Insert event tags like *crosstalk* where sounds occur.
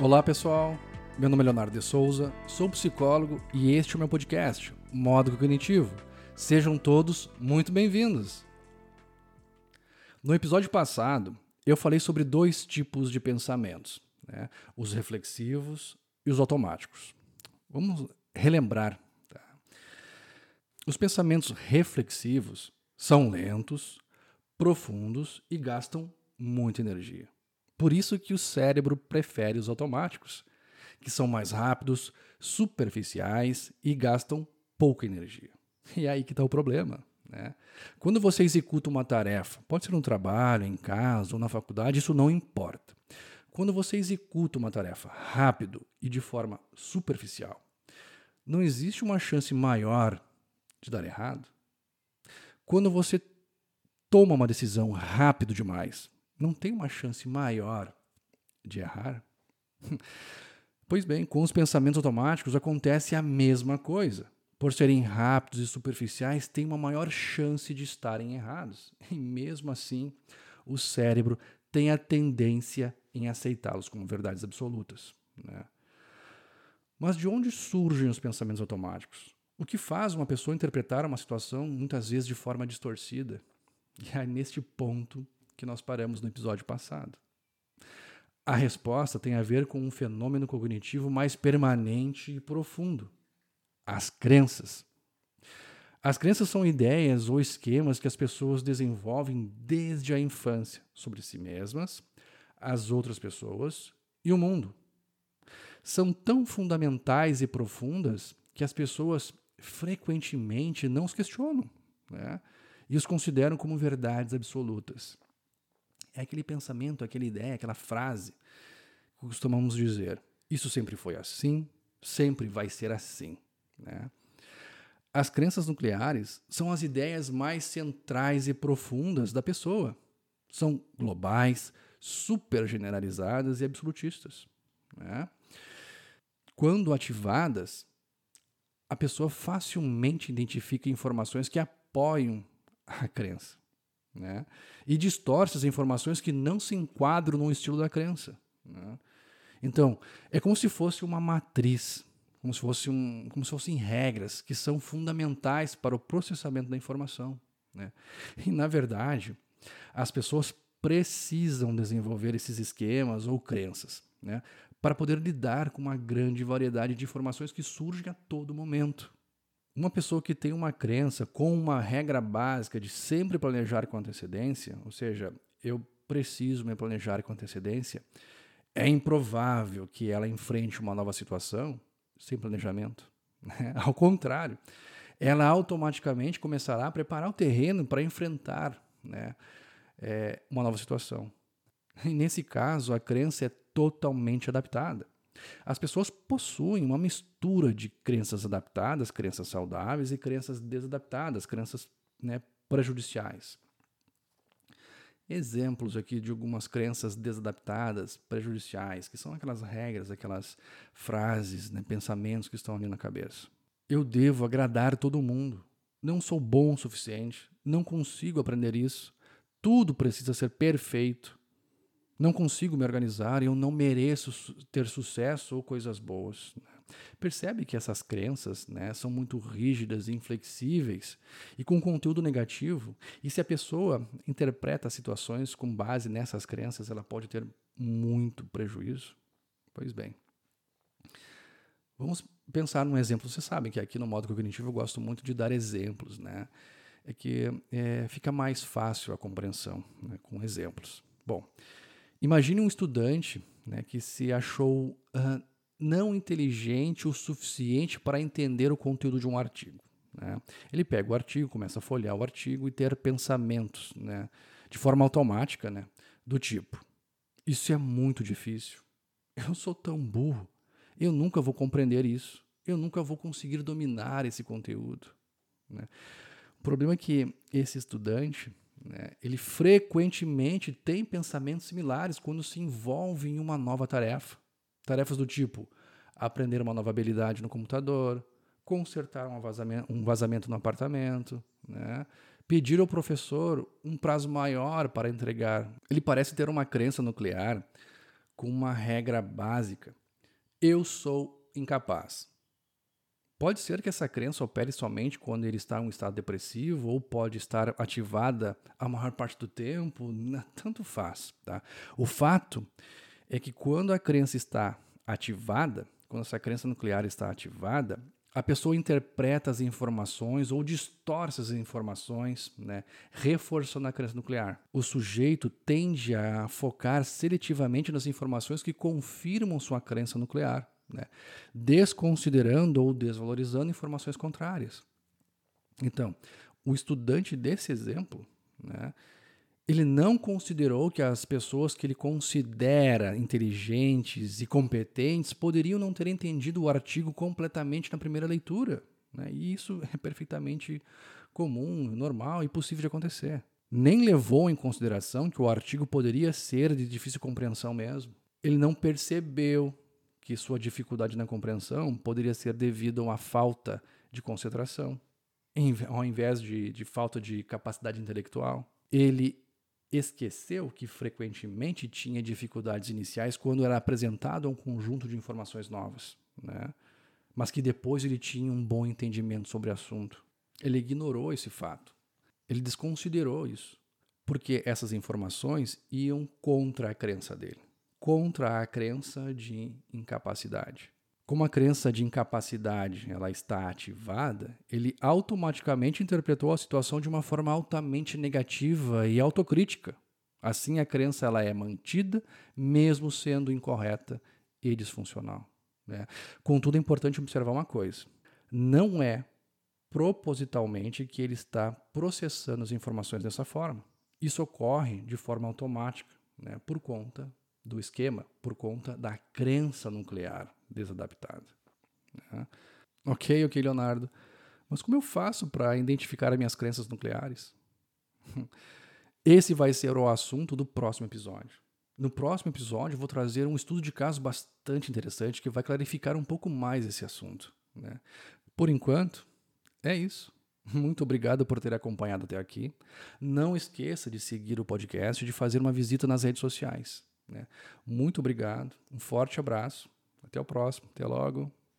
Olá pessoal, meu nome é Leonardo de Souza, sou psicólogo e este é o meu podcast, Modo Cognitivo. Sejam todos muito bem-vindos. No episódio passado, eu falei sobre dois tipos de pensamentos, né? os reflexivos e os automáticos. Vamos relembrar. Tá? Os pensamentos reflexivos são lentos, profundos e gastam muita energia. Por isso que o cérebro prefere os automáticos, que são mais rápidos, superficiais e gastam pouca energia. E aí que está o problema. Né? Quando você executa uma tarefa, pode ser no trabalho, em casa ou na faculdade, isso não importa. Quando você executa uma tarefa rápido e de forma superficial, não existe uma chance maior de dar errado? Quando você toma uma decisão rápido demais, não tem uma chance maior de errar? *laughs* pois bem, com os pensamentos automáticos acontece a mesma coisa. Por serem rápidos e superficiais, têm uma maior chance de estarem errados. *laughs* E mesmo assim, o cérebro tem a tendência em aceitá-los como verdades absolutas. Né? Mas de onde surgem os pensamentos automáticos? O que faz uma pessoa interpretar uma situação muitas vezes de forma distorcida? *laughs* E é neste ponto que nós paramos no episódio passado. A resposta tem a ver com um fenômeno cognitivo mais permanente e profundo: as crenças. As crenças são ideias ou esquemas que as pessoas desenvolvem desde a infância sobre si mesmas, as outras pessoas e o mundo. São tão fundamentais e profundas que as pessoas frequentemente não os questionam né? e os consideram como verdades absolutas. É aquele pensamento, aquela ideia, aquela frase que costumamos dizer: Isso sempre foi assim, sempre vai ser assim. Né? As crenças nucleares são as ideias mais centrais e profundas da pessoa. São globais, super generalizadas e absolutistas. Né? Quando ativadas, a pessoa facilmente identifica informações que apoiam a crença né? e distorce as informações que não se enquadram no estilo da crença. Né? Então, é como se fosse uma matriz, como se, fosse um, como se fossem regras que são fundamentais para o processamento da informação. Né? E, na verdade, as pessoas precisam desenvolver esses esquemas ou crenças né? para poder lidar com uma grande variedade de informações que surgem a todo momento. Uma pessoa que tem uma crença com uma regra básica de sempre planejar com antecedência, ou seja, eu preciso me planejar com antecedência, é improvável que ela enfrente uma nova situação sem planejamento. *laughs* Né? Ao contrário, ela automaticamente começará a preparar o terreno para enfrentar né, é, uma nova situação. E nesse caso, a crença é totalmente adaptada. As pessoas possuem uma mistura de crenças adaptadas, crenças saudáveis e crenças desadaptadas, crenças né, prejudiciais. Exemplos aqui de algumas crenças desadaptadas, prejudiciais, que são aquelas regras, aquelas frases, né, pensamentos que estão ali na cabeça. Eu devo agradar todo mundo. Não sou bom o suficiente. Não consigo aprender isso. Tudo precisa ser perfeito não consigo me organizar, eu não mereço ter sucesso ou coisas boas. Né? Percebe que essas crenças né, são muito rígidas inflexíveis e com conteúdo negativo. E se a pessoa interpreta as situações com base nessas crenças, ela pode ter muito prejuízo. Pois bem. Vamos pensar num exemplo. Você sabe que aqui no modo cognitivo eu gosto muito de dar exemplos, né? É que é, fica mais fácil a compreensão né, com exemplos. Bom, Imagine um estudante né, que se achou uh, não inteligente o suficiente para entender o conteúdo de um artigo. Né? Ele pega o artigo, começa a folhear o artigo e ter pensamentos né, de forma automática, né, do tipo: Isso é muito difícil. Eu sou tão burro. Eu nunca vou compreender isso. Eu nunca vou conseguir dominar esse conteúdo. Né? O problema é que esse estudante né, ele frequentemente tem pensamentos similares quando se envolve em uma nova tarefa. Tarefas do tipo aprender uma nova habilidade no computador, consertar um vazamento, um vazamento no apartamento, né? pedir ao professor um prazo maior para entregar. Ele parece ter uma crença nuclear com uma regra básica: eu sou incapaz. Pode ser que essa crença opere somente quando ele está em um estado depressivo, ou pode estar ativada a maior parte do tempo, tanto faz. Tá? O fato é que quando a crença está ativada, quando essa crença nuclear está ativada, a pessoa interpreta as informações ou distorce as informações, né, reforçando a crença nuclear. O sujeito tende a focar seletivamente nas informações que confirmam sua crença nuclear, né, desconsiderando ou desvalorizando informações contrárias. Então, o estudante desse exemplo, né, ele não considerou que as pessoas que ele considera inteligentes e competentes poderiam não ter entendido o artigo completamente na primeira leitura. Né? E isso é perfeitamente comum, normal e possível de acontecer. Nem levou em consideração que o artigo poderia ser de difícil compreensão mesmo. Ele não percebeu que sua dificuldade na compreensão poderia ser devido a uma falta de concentração, ao invés de, de falta de capacidade intelectual. Ele esqueceu que frequentemente tinha dificuldades iniciais quando era apresentado a um conjunto de informações novas, né? mas que depois ele tinha um bom entendimento sobre o assunto. Ele ignorou esse fato. Ele desconsiderou isso, porque essas informações iam contra a crença dele, contra a crença de incapacidade. Como a crença de incapacidade ela está ativada, ele automaticamente interpretou a situação de uma forma altamente negativa e autocrítica. Assim, a crença ela é mantida, mesmo sendo incorreta e disfuncional. Né? Contudo, é importante observar uma coisa: não é propositalmente que ele está processando as informações dessa forma. Isso ocorre de forma automática, né? por conta do esquema, por conta da crença nuclear desadaptada. Né? Ok, ok, Leonardo. Mas como eu faço para identificar as minhas crenças nucleares? *laughs* Esse vai ser o assunto do próximo episódio. No próximo episódio, vou trazer um estudo de caso bastante interessante que vai clarificar um pouco mais esse assunto. Né? Por enquanto, é isso. *laughs* Muito obrigado por ter acompanhado até aqui. Não esqueça de seguir o podcast e de fazer uma visita nas redes sociais. Né? Muito obrigado, um forte abraço até o próximo. Até logo.